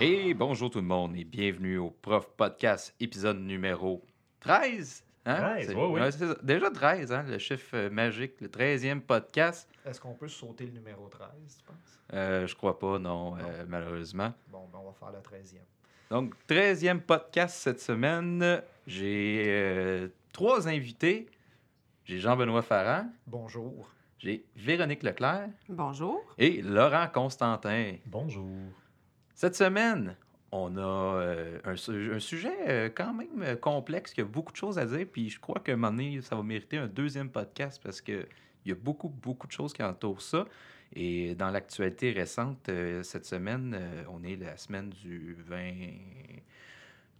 Et bonjour tout le monde et bienvenue au Prof Podcast, épisode numéro 13. Hein? 13, C'est- ouais, oui. ouais. Déjà 13, hein, le chiffre euh, magique, le 13e podcast. Est-ce qu'on peut sauter le numéro 13, tu penses? Euh, je crois pas, non, euh, malheureusement. Bon, ben on va faire le 13e. Donc, 13e podcast cette semaine. J'ai euh, trois invités. J'ai Jean-Benoît Farran, Bonjour. j'ai Véronique Leclerc Bonjour. et Laurent Constantin. Bonjour. Cette semaine, on a euh, un, su- un sujet euh, quand même euh, complexe, qui a beaucoup de choses à dire, puis je crois qu'à un moment donné, ça va mériter un deuxième podcast parce qu'il y a beaucoup, beaucoup de choses qui entourent ça. Et dans l'actualité récente, cette semaine, on est la semaine du 20,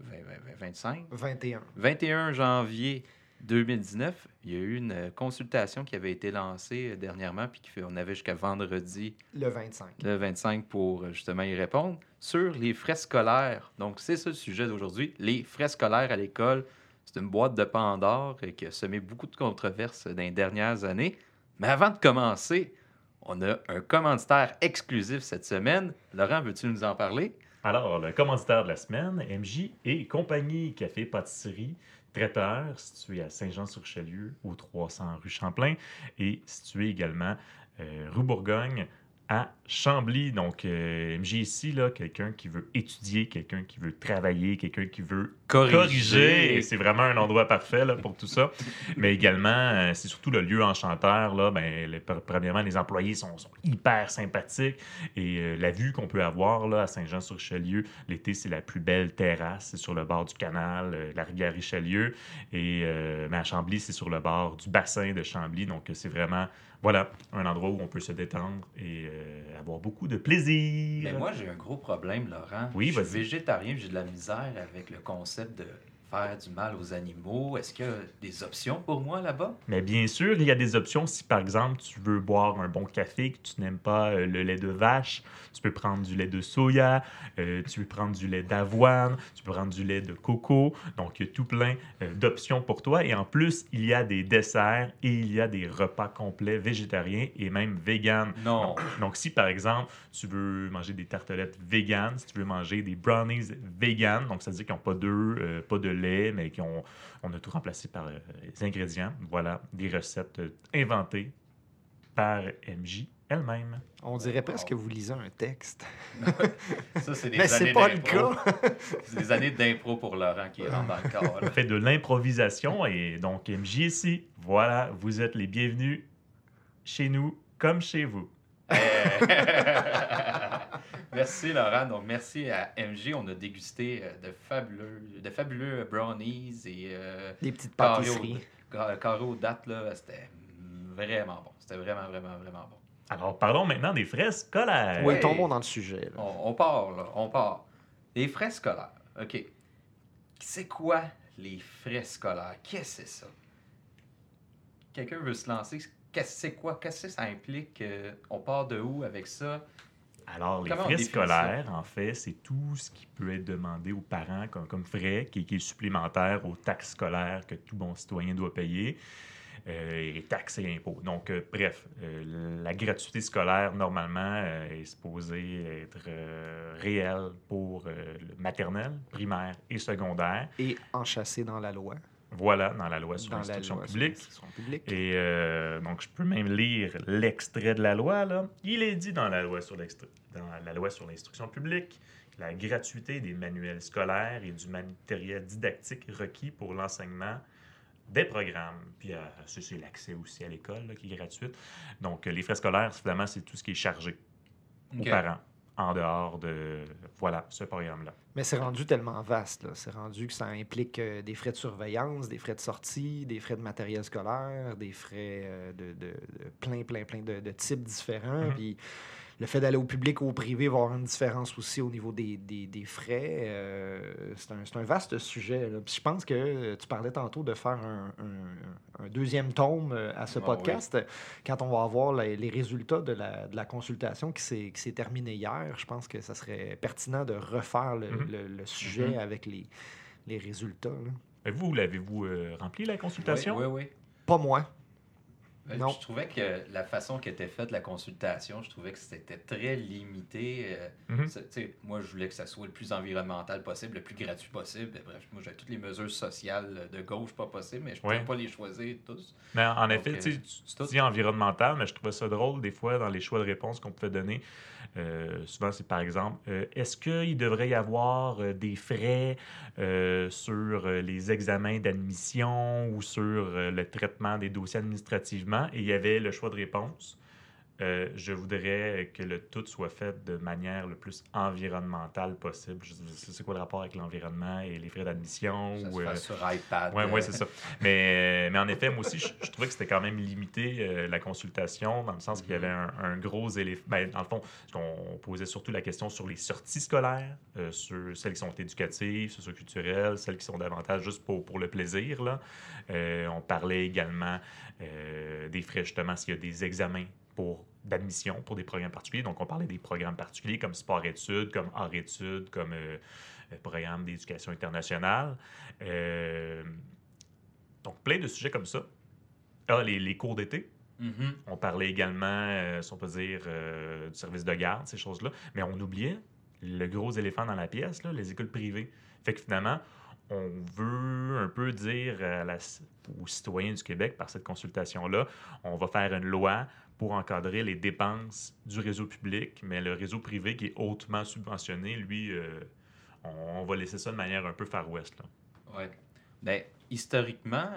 20, 20, 25, 21. 21 janvier 2019, il y a eu une euh, consultation qui avait été lancée euh, dernièrement, puis on avait jusqu'à vendredi Le 25. le 25 pour euh, justement y répondre, sur les frais scolaires. Donc, c'est ça le sujet d'aujourd'hui, les frais scolaires à l'école. C'est une boîte de Pandore qui a semé beaucoup de controverses dans les dernières années. Mais avant de commencer, on a un commanditaire exclusif cette semaine. Laurent, veux-tu nous en parler? Alors, le commanditaire de la semaine, MJ et compagnie Café Pâtisserie Traiteur, situé à Saint-Jean-sur-Richelieu, au 300 rue Champlain, et situé également euh, rue Bourgogne à Chambly. Donc, euh, MJ ici, là, quelqu'un qui veut étudier, quelqu'un qui veut travailler, quelqu'un qui veut corriger. Et C'est vraiment un endroit parfait là, pour tout ça. Mais également, euh, c'est surtout le lieu enchanteur. Là, ben, premièrement, les employés sont, sont hyper sympathiques. Et euh, la vue qu'on peut avoir là, à Saint-Jean-sur-Richelieu, l'été, c'est la plus belle terrasse. C'est sur le bord du canal, euh, la rivière Richelieu. Et mais à Chambly, c'est sur le bord du bassin de Chambly. Donc, c'est vraiment voilà, un endroit où on peut se détendre et euh, avoir beaucoup de plaisir. Mais moi, j'ai un gros problème, Laurent. Oui, je suis vas-y. végétarien, j'ai de la misère avec le concept de faire du mal aux animaux? Est-ce qu'il y a des options pour moi là-bas? Mais bien sûr, il y a des options. Si par exemple tu veux boire un bon café, que tu n'aimes pas euh, le lait de vache, tu peux prendre du lait de soya, euh, tu peux prendre du lait d'avoine, tu peux prendre du lait de coco. Donc il y a tout plein euh, d'options pour toi. Et en plus, il y a des desserts et il y a des repas complets végétariens et même véganes. Non. Donc, si par exemple, tu veux manger des tartelettes véganes, si tu veux manger des brownies véganes, donc ça veut dire qu'ils n'ont pas d'œufs, pas de lait, mais qui ont, on a tout remplacé par euh, les ingrédients. Voilà, des recettes euh, inventées par MJ elle-même. On dirait presque que vous lisez un texte. Ça, c'est des Mais années pas le d'impro. cas. C'est des années d'impro pour Laurent qui rentre dans le corps. là. Fait de l'improvisation et donc MJ ici, voilà, vous êtes les bienvenus chez nous comme chez vous. merci Laurent. Donc merci à MJ. On a dégusté euh, de fabuleux, de fabuleux brownies et euh, Des petites pâtisseries. ca- carrés aux dates. là, C'était vraiment bon. C'était vraiment, vraiment, vraiment bon. Alors, parlons maintenant des frais scolaires. Oui, tombons dans le sujet. là. On, on part, là. On part. Les frais scolaires. OK. C'est quoi les frais scolaires? Qu'est-ce que c'est ça? Quelqu'un veut se lancer? Qu'est-ce que c'est quoi? Qu'est-ce que ça implique? Euh, on part de où avec ça? Alors, les Comment frais scolaires, en fait, c'est tout ce qui peut être demandé aux parents comme, comme frais, qui, qui est supplémentaire aux taxes scolaires que tout bon citoyen doit payer, euh, et taxes et impôts. Donc, euh, bref, euh, la gratuité scolaire, normalement, euh, est supposée être euh, réelle pour euh, le maternel, primaire et secondaire. Et enchâssé dans la loi. Voilà, dans la loi sur l'instruction publique. Et euh, donc, je peux même lire l'extrait de la loi. Là. Il est dit dans la loi sur l'instruction publique la gratuité des manuels scolaires et du matériel didactique requis pour l'enseignement des programmes. Puis, euh, c'est l'accès aussi à l'école qui est gratuite. Donc, euh, les frais scolaires, finalement, c'est tout ce qui est chargé aux parents en dehors de voilà, ce programme-là. Mais c'est rendu tellement vaste. C'est rendu que ça implique euh, des frais de surveillance, des frais de sortie, des frais de matériel scolaire, des frais euh, de, de- de plein, plein, plein de, de types différents. Mhm. Puis le fait d'aller au public ou au privé va avoir une différence aussi au niveau des, des- des frais. Euh, c'est un, c'est un vaste sujet. là. Puis je pense que tu parlais tantôt de faire un, un- un deuxième tome euh, à ce Ah podcast. Quand on va avoir les, les résultats de la, de la consultation qui s'est qui s'est terminée hier, je pense que ça serait pertinent de refaire le, Mhm. le- le sujet Mhm. avec les, les résultats. là. Vous, l'avez-vous euh, rempli, la consultation? Oui, oui, oui. Pas moi. Euh, Non. Je trouvais que la façon qu'était faite la consultation, je trouvais que c'était très limité. euh, Mhm. moi, je voulais que ça soit le plus environnemental possible, le plus gratuit possible. Et bref, moi, j'avais toutes les mesures sociales de gauche pas possible, mais je ne pouvais pas les choisir tous. Mais en, Donc, effet, euh, tu dis environnemental, mais je trouvais ça drôle des fois dans les choix de réponses qu'on pouvait donner. Euh, souvent, c'est par exemple, euh, est-ce qu'il devrait y avoir euh, des frais sur les examens d'admission ou sur le traitement des dossiers administrativement? Et il y avait le choix de réponse. Euh, je voudrais que le tout soit fait de manière le plus environnementale possible. C'est quoi le rapport avec l'environnement et les frais d'admission? Ça ou, se euh, sur iPad. oui, euh, ouais, c'est ça. Mais, mais en effet, moi aussi, je, je trouvais que c'était quand même limité euh, la consultation, dans le sens qu'il y avait un, un gros éléphant. Ben, dans le fond, qu'on posait surtout la question sur les sorties scolaires, euh, sur celles qui sont éducatives, socioculturelles, celles qui sont davantage juste pour, pour le plaisir. Là. Euh, on parlait également euh, des frais, justement, s'il y a des examens pour d'admission pour des programmes particuliers. Donc, on parlait des programmes particuliers comme sport-études, comme art-études, comme euh, euh, programme d'éducation internationale. Euh, donc, plein de sujets comme ça. Ah, les, les cours d'été. mhm. On parlait également, euh, si on peut dire, euh, du service de garde, ces choses-là. Mais on oubliait le gros éléphant dans la pièce, là, les écoles privées. Fait que finalement, on veut un peu dire à la- aux citoyens du Québec, par cette consultation-là, on va faire une loi pour encadrer les dépenses du réseau public, mais le réseau privé qui est hautement subventionné, lui, euh, on, va laisser ça de manière un peu Far West. Là. Ouais. Ben, historiquement,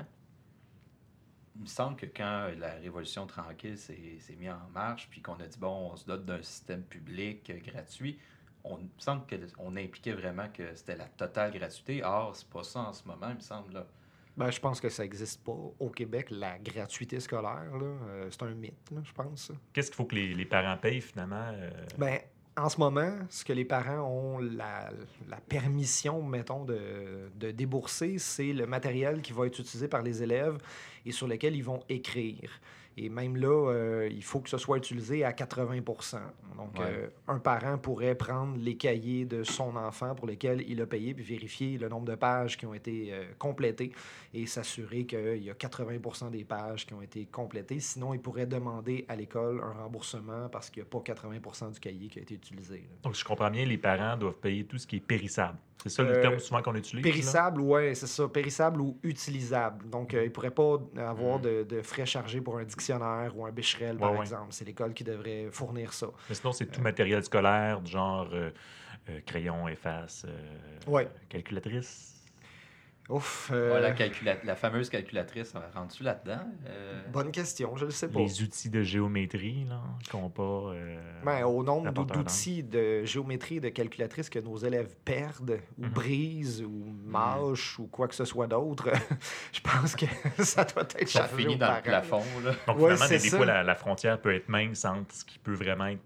il me semble que quand la Révolution tranquille s'est s'est mise en marche, puis qu'on a dit, bon, on se dote d'un système public euh, gratuit, on il me semble qu'on impliquait vraiment que c'était la totale gratuité. Or, c'est pas ça en ce moment, il me semble. Là. Ben, je pense que ça n'existe pas au Québec, la gratuité scolaire. Euh, c'est un mythe, là, je pense. Qu'est-ce qu'il faut que les, les parents payent finalement? euh, Ben, en ce moment, ce que les parents ont la, la permission, mettons, de, de débourser, c'est le matériel qui va être utilisé par les élèves et sur lequel ils vont écrire. Et même là, euh, il faut que ce soit utilisé à 80% Donc, Ouais. euh, un parent pourrait prendre les cahiers de son enfant pour lesquels il a payé, puis vérifier le nombre de pages qui ont été euh, complétées et s'assurer qu'il y a 80% des pages qui ont été complétées. Sinon, il pourrait demander à l'école un remboursement parce qu'il n'y a pas 80% du cahier qui a été utilisé. là. Donc, je comprends bien, les parents doivent payer tout ce qui est périssable. C'est ça le Euh, terme souvent qu'on utilise? Périssable, ouais, c'est ça. Périssable ou utilisable. Donc, euh, il ne pourrait pas avoir Mm. de, de frais chargés pour un dictionnaire ou un bécherel, par exemple. C'est l'école qui devrait fournir ça. Mais sinon, c'est tout matériel scolaire, du genre euh, euh, crayon, efface, euh, calculatrice. Ouf. Ouais, euh, la, calcula- la fameuse calculatrice, rentre-tu là-dedans? Euh, Bonne question, je ne sais pas. Les outils de géométrie, là, compas. Euh, Ben, au nombre d'outils de géométrie et de calculatrice que nos élèves perdent ou Mhm. brisent ou mâchent ou quoi que ce soit d'autre, je pense que ça doit être sont chargé finis aux dans parents. le plafond. Là. Donc, Ouais, finalement, des, des ça. fois, la, la frontière peut être mince entre ce qui peut vraiment être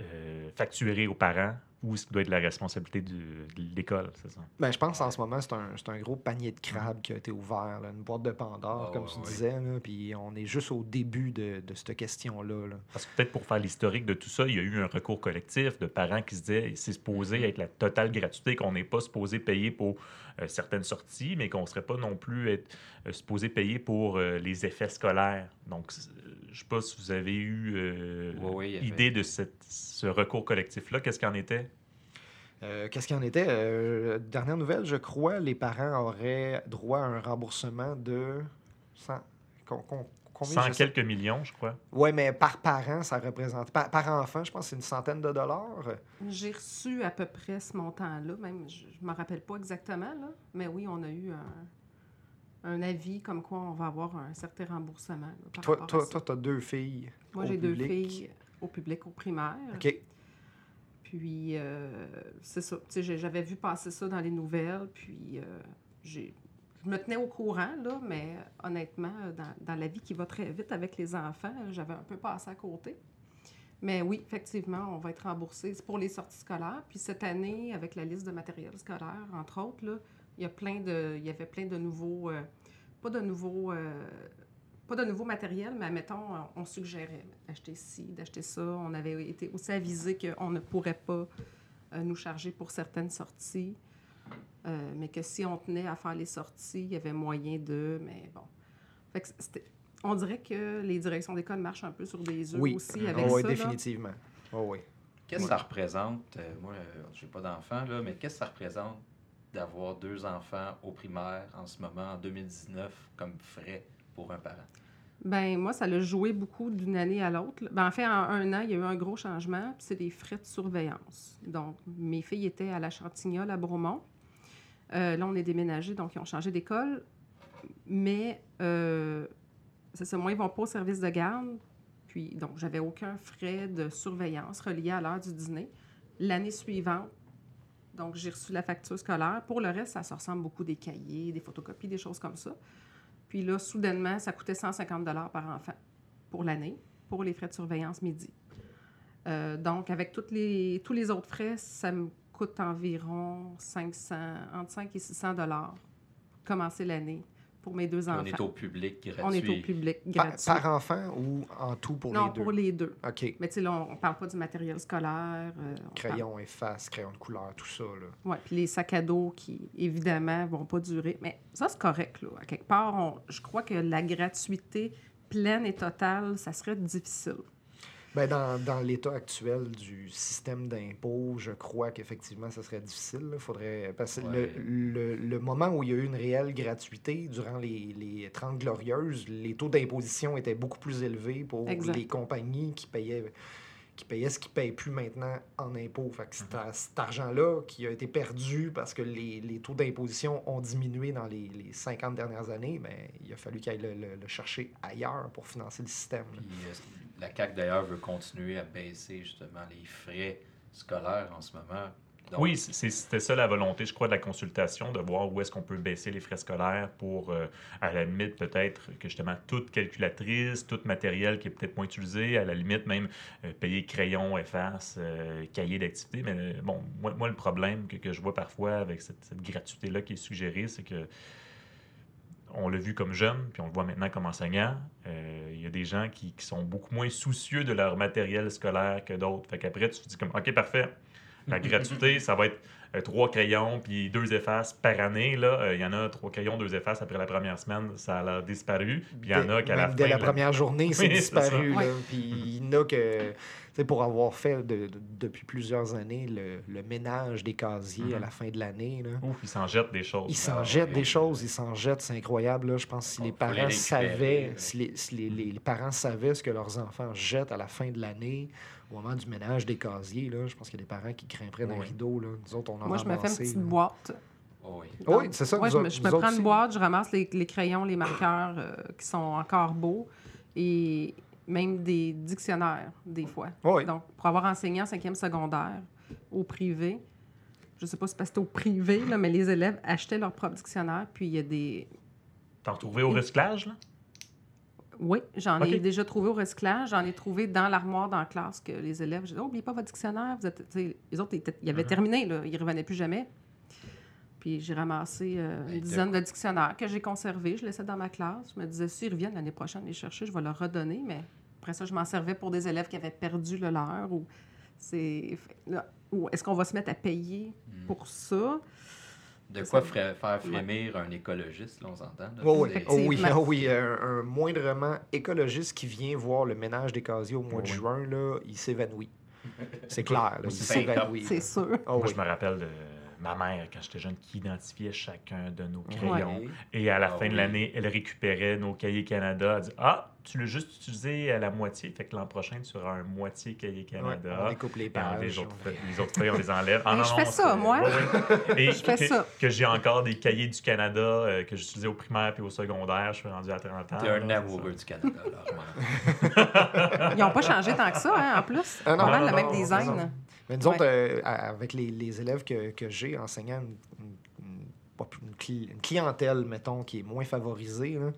euh, facturé aux parents ou ce qui doit être la responsabilité du- de l'école, c'est ça? Ben, je pense en ce moment, c'est un, c'est un gros panier de crabes qui a été ouvert, là, une boîte de Pandore, Ah, comme tu disais. là, Puis on est juste au début de, de cette question-là. là. Parce que peut-être pour faire l'historique de tout ça, il y a eu un recours collectif de parents qui se disaient c'est supposé être la totale gratuité, qu'on n'est pas supposé payer pour euh, certaines sorties, mais qu'on ne serait pas non plus être, euh, supposé payer pour euh, les effets scolaires. Donc, c'est- je ne sais pas si vous avez eu euh, Oui, oui, avait- idée de cette- ce recours collectif-là. Qu'est-ce qu'il en était? Euh, Qu'est-ce qu'il en était? Euh, dernière nouvelle, je crois, les parents auraient droit à un remboursement de 100... con- con- combien, 100 je sais- quelques millions, je crois. Ouais, mais par parent, ça représente... Par, par enfant, je pense que c'est une centaine de dollars. J'ai reçu à peu près ce montant-là, même je ne me rappelle pas exactement, là, mais oui, on a eu un, un avis comme quoi on va avoir un certain remboursement. là, par Toi, toi, toi, as deux filles. Moi, j'ai deux filles au public, au primaire. OK. Puis, euh, c'est ça. Tu j'avais vu passer ça dans les nouvelles, puis euh, j'ai- je me tenais au courant, là, mais honnêtement, dans, dans la vie qui va très vite avec les enfants, j'avais un peu passé à côté. Mais oui, effectivement, on va être remboursé. C'est pour les sorties scolaires. Puis cette année, avec la liste de matériel scolaire, entre autres, là, il y a plein de, il y avait plein de nouveaux, euh, pas de nouveaux, euh, pas de nouveau matériel, mais admettons, on suggérait d'acheter ci, d'acheter ça. On avait été aussi avisé qu'on ne pourrait pas euh, nous charger pour certaines sorties, euh, mais que si on tenait à faire les sorties, il y avait moyen de, mais bon. Fait que c'était- On dirait que les directions d'école marchent un peu sur des œufs Oui, aussi avec oui, ça. là. définitivement. Oh, oui. Qu'est-ce que ça représente? euh, moi, euh, j'ai pas d'enfant, là, mais qu'est-ce que ça représente d'avoir deux enfants au primaire en ce moment, en 2019, comme frais pour un parent? Ben moi, ça l'a joué beaucoup d'une année à l'autre. Ben, en fait, en un an, il y a eu un gros changement, puis c'est des frais de surveillance. Donc, mes filles étaient à la Chantignole, à Bromont. Euh, là, on est déménagé, donc ils ont changé d'école. Mais, euh, c'est ça, moi, ils vont pas au service de garde. Puis, donc, j'avais aucun frais de surveillance relié à l'heure du dîner. L'année suivante, donc, j'ai reçu la facture scolaire. Pour le reste, ça se ressemble beaucoup des cahiers, des photocopies, des choses comme ça. Puis là, soudainement, ça coûtait 150 par enfant pour l'année, pour les frais de surveillance midi. Euh, donc, avec les, tous les autres frais, ça me coûte environ 500, entre 5 et 600 dollars pour commencer l'année pour mes deux enfants. on est au public gratuit. On est au public Par, gratuit. par enfant ou en tout pour non, les deux? pour les deux. OK. Mais tu sais, là, on ne parle pas du matériel scolaire. euh, on parle- Crayon, efface, crayon de couleur, tout ça. Là. Oui, puis les sacs à dos qui, évidemment, vont pas durer. Mais ça, c'est correct, là. À quelque part, on- je crois que la gratuité pleine et totale, ça serait difficile. Ben, dans, dans l'état actuel du système d'impôt, je crois qu'effectivement, ça serait difficile. là. Faudrait, parce que Ouais. le, le- le moment où il y a eu une réelle gratuité, durant les, les 30 glorieuses, les taux d'imposition étaient beaucoup plus élevés pour Exact. les compagnies qui payaient, qui payaient ce qu'ils ne payent plus maintenant en impôts. Fait que à- cet argent-là qui a été perdu parce que les, les taux d'imposition ont diminué dans les, les 50 dernières années, ben, il a fallu qu'ils aillent le, le- le chercher ailleurs pour financer le système. Puis, la CAQ, d'ailleurs, veut continuer à baisser justement les frais scolaires en ce moment? Oui, c'était ça la volonté, je crois, de la consultation, de voir où est-ce qu'on peut baisser les frais scolaires pour, euh, à la limite, peut-être que justement toute calculatrice, tout matériel qui est peut-être moins utilisé, à la limite même euh, payer crayon, efface, euh, cahier d'activité. Mais bon, moi, le problème que, je vois parfois avec cette, gratuité-là qui est suggérée, c'est que on l'a vu comme jeune, puis on le voit maintenant comme enseignant. Il y a des gens qui, qui sont beaucoup moins soucieux de leur matériel scolaire que d'autres. Fait qu'après, tu te dis comme, OK, parfait. La gratuité, ça va être euh, trois crayons puis deux effaces par année. Là, Euh, il y en a trois crayons, deux effaces après la première semaine, ça a disparu. Puis il y en a Dès- qu'à la fin. dès la là- première journée, c'est Oui, disparu. Puis il y en a que, tu sais, pour avoir fait de- de- depuis plusieurs années le, le ménage des casiers à Mhm. la fin de l'année, là, Ouf, ils s'en jettent des choses. ils s'en jettent des choses, ils s'en jettent, c'est incroyable. Là. Je pense que si les parents savaient, si, les, si les- les- les parents savaient ce que leurs enfants jettent à la fin de l'année, au moment du ménage des casiers, là, je pense qu'il y a des parents qui grimperaient dans Oui. le rideau. Là. Nous autres, on en Moi, je me fais une petite là. boîte. oh oui. Oui, c'est ça, ouais, je me, je me prends une boîte, je ramasse les, les crayons, les marqueurs euh, qui sont encore beaux et même des dictionnaires, des fois. Oui. Donc, pour avoir enseigné en cinquième secondaire au privé, je sais pas si c'est parce que c'était au privé, là, mais les élèves achetaient leur propre dictionnaire, puis il y a des... T'en retrouvais au recyclage, là? Oui, j'en ai déjà trouvé au recyclage. J'en ai trouvé dans l'armoire dans la classe que les élèves, j'ai dit, oh, oubliez pas votre dictionnaire. Vous êtes, les autres, ils, avaient Mhm. terminé, là. ils ne revenaient plus jamais. Puis j'ai ramassé euh, une dizaine de dictionnaires que j'ai conservés. Je laissais dans ma classe. Je me disais, s'ils reviennent l'année prochaine les chercher, je vais leur redonner. Mais après ça, je m'en servais pour des élèves qui avaient perdu le leur. Ou, c'est, est-ce qu'on va se mettre à payer Mm. pour ça? De quoi faire frémir un écologiste, là, on s'entend? Oui, oh oui, oh oui, un, un moindrement écologiste qui vient voir le ménage des casiers au mois de Oui. juin, là, il s'évanouit. C'est clair, là, il C'est s'évanouit. C'est sûr. Oh Moi, oui. je me rappelle de ma mère, quand j'étais jeune, qui identifiait chacun de nos Ouais. crayons. Et à la Ah fin de l'année, elle récupérait nos cahiers Canada. Elle dit Ah, tu l'as juste utilisé à la moitié. Fait que l'an prochain, tu auras un moitié cahier Ouais, Canada. on découpe les pages. les, autres, les autres feuilles, on les enlève. Ah, non, je non, fais ça, moi. ouais, ouais. Et Je fais que, ça. que j'ai encore des cahiers du Canada euh, que j'utilisais au primaire puis au secondaire. Je suis rendu à 30 ans. T'es un amoureux du Canada, là. Ils n'ont pas changé tant que ça, hein, en plus. Ah non, pas mal le même non, design. Non. Mais nous autres, Ouais. euh, avec les, les élèves que, que j'ai enseignant une, une- une- clientèle, mettons, qui est moins favorisée, là,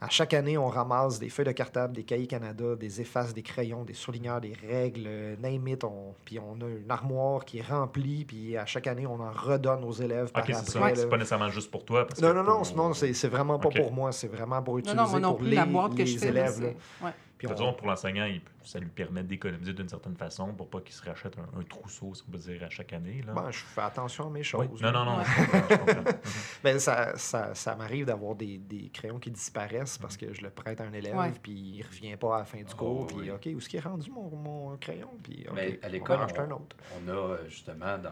à chaque année, on ramasse des feuilles de cartable, des cahiers Canada, des effaces, des crayons, des surligneurs, des règles, euh, name it. On, puis on a une armoire qui est remplie, puis à chaque année, on en redonne aux élèves par Ok, c'est ça. pas nécessairement juste pour toi. parce Non, que non, non, pour- sinon, c'est c'est vraiment pas Ok. pour moi. C'est vraiment pour Non, utiliser non, moi non pour plus, les, la boîte que les je fais, élèves. là. Ouais. Puis De toute on- façon, pour l'enseignant, il- ça lui permet d'économiser d'une certaine façon pour pas qu'il se rachète un, un trousseau, si on peut dire, à chaque année. Là. Ben, je fais attention à mes Oui. choses. Non, non, non. Je comprends. Mhm. Ben, ça, ça, ça m'arrive d'avoir des, des crayons qui disparaissent parce que je le prête à un élève, Ouais. puis il revient pas à la fin du Oh, cours, puis oui. OK, où est-ce qu'il est rendu mon, mon crayon? Puis, OK, Mais à on l'école, va en acheter on- un autre. On a euh, justement dans.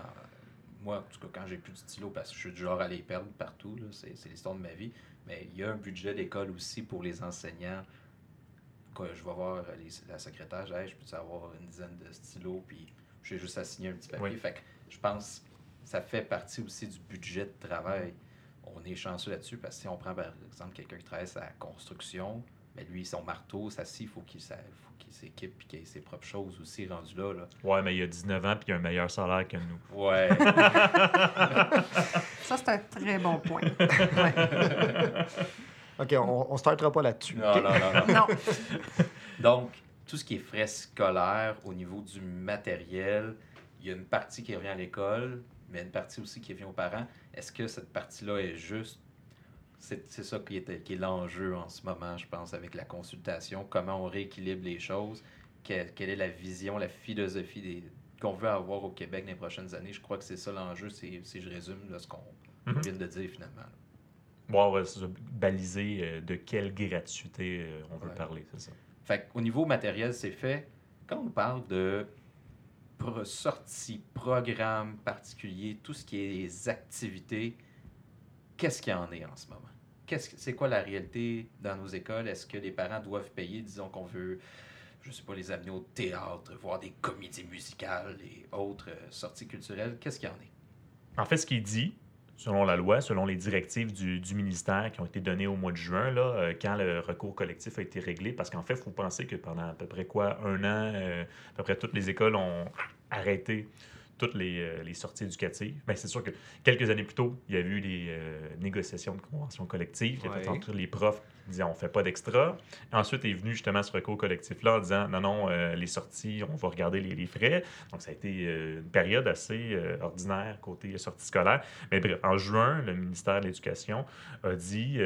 Moi, en tout cas, quand j'ai plus de stylo, parce que je suis du genre à les perdre partout, là, c'est c'est l'histoire de ma vie. Mais il y a un budget d'école aussi pour les enseignants. Que je vais voir les- la secrétaire, je dis, Hey, je peux avoir une dizaine de stylos, puis j'ai juste à signer un petit papier. Oui. Fait que je pense que ça fait partie aussi du budget de travail. On est chanceux là-dessus parce que si on prend par exemple quelqu'un qui travaille à la construction, mais lui, son marteau, ça scie, il faut qu'il ça- faut qu'il s'équipe et qu'il ait ses propres choses aussi rendu là. là. Ouais, mais il a 19 ans puis il a un meilleur salaire que nous. Ouais. Ça, c'est un très bon point. Ouais. OK, on, on startera pas là-dessus. non, non, non, non. Non. Donc, tout ce qui est frais scolaires au niveau du matériel, il y a une partie qui revient à l'école, mais une partie aussi qui revient aux parents. Est-ce que cette partie-là est juste? C'est c'est ça qui est, qui est l'enjeu en ce moment, je pense, avec la consultation. Comment on rééquilibre les choses? Quelle, quelle est la vision, la philosophie des, qu'on veut avoir au Québec dans les prochaines années? Je crois que c'est ça l'enjeu, c'est- si je résume là, ce qu'on Mhm. vient de dire finalement. Bon, ouais, ça, baliser euh, de quelle gratuité euh, on veut Ouais. parler, c'est ça. Fait au niveau matériel, c'est fait. Quand on parle de pro- sorties, programmes particuliers, tout ce qui est les activités, qu'est-ce qu'il y en est en ce moment? Qu'est-ce que- c'est quoi la réalité dans nos écoles? Est-ce que les parents doivent payer, disons qu'on veut, je sais pas, les amener au théâtre, voir des comédies musicales et autres euh, sorties culturelles? Qu'est-ce qu'il y en est? En fait, ce qui est dit, selon la loi, selon les directives du, ministère qui ont été données au mois de juin, là, euh, quand le recours collectif a été réglé, parce qu'en fait, il faut penser que pendant à peu près quoi, un an, euh, à peu près toutes les écoles ont arrêté toutes les, euh, les sorties éducatives. Ben, c'est sûr que quelques années plus tôt, il y a eu des euh, négociations de conventions collectives. Il y entre les profs qui disaient on fait pas d'extra. Ensuite est venu justement ce recours collectif-là en disant non, non, euh, les sorties, on va regarder les, les frais. Donc ça a été euh, une période assez ordinaire côté sortie scolaire. Mais bref, en juin, le ministère de l'Éducation a dit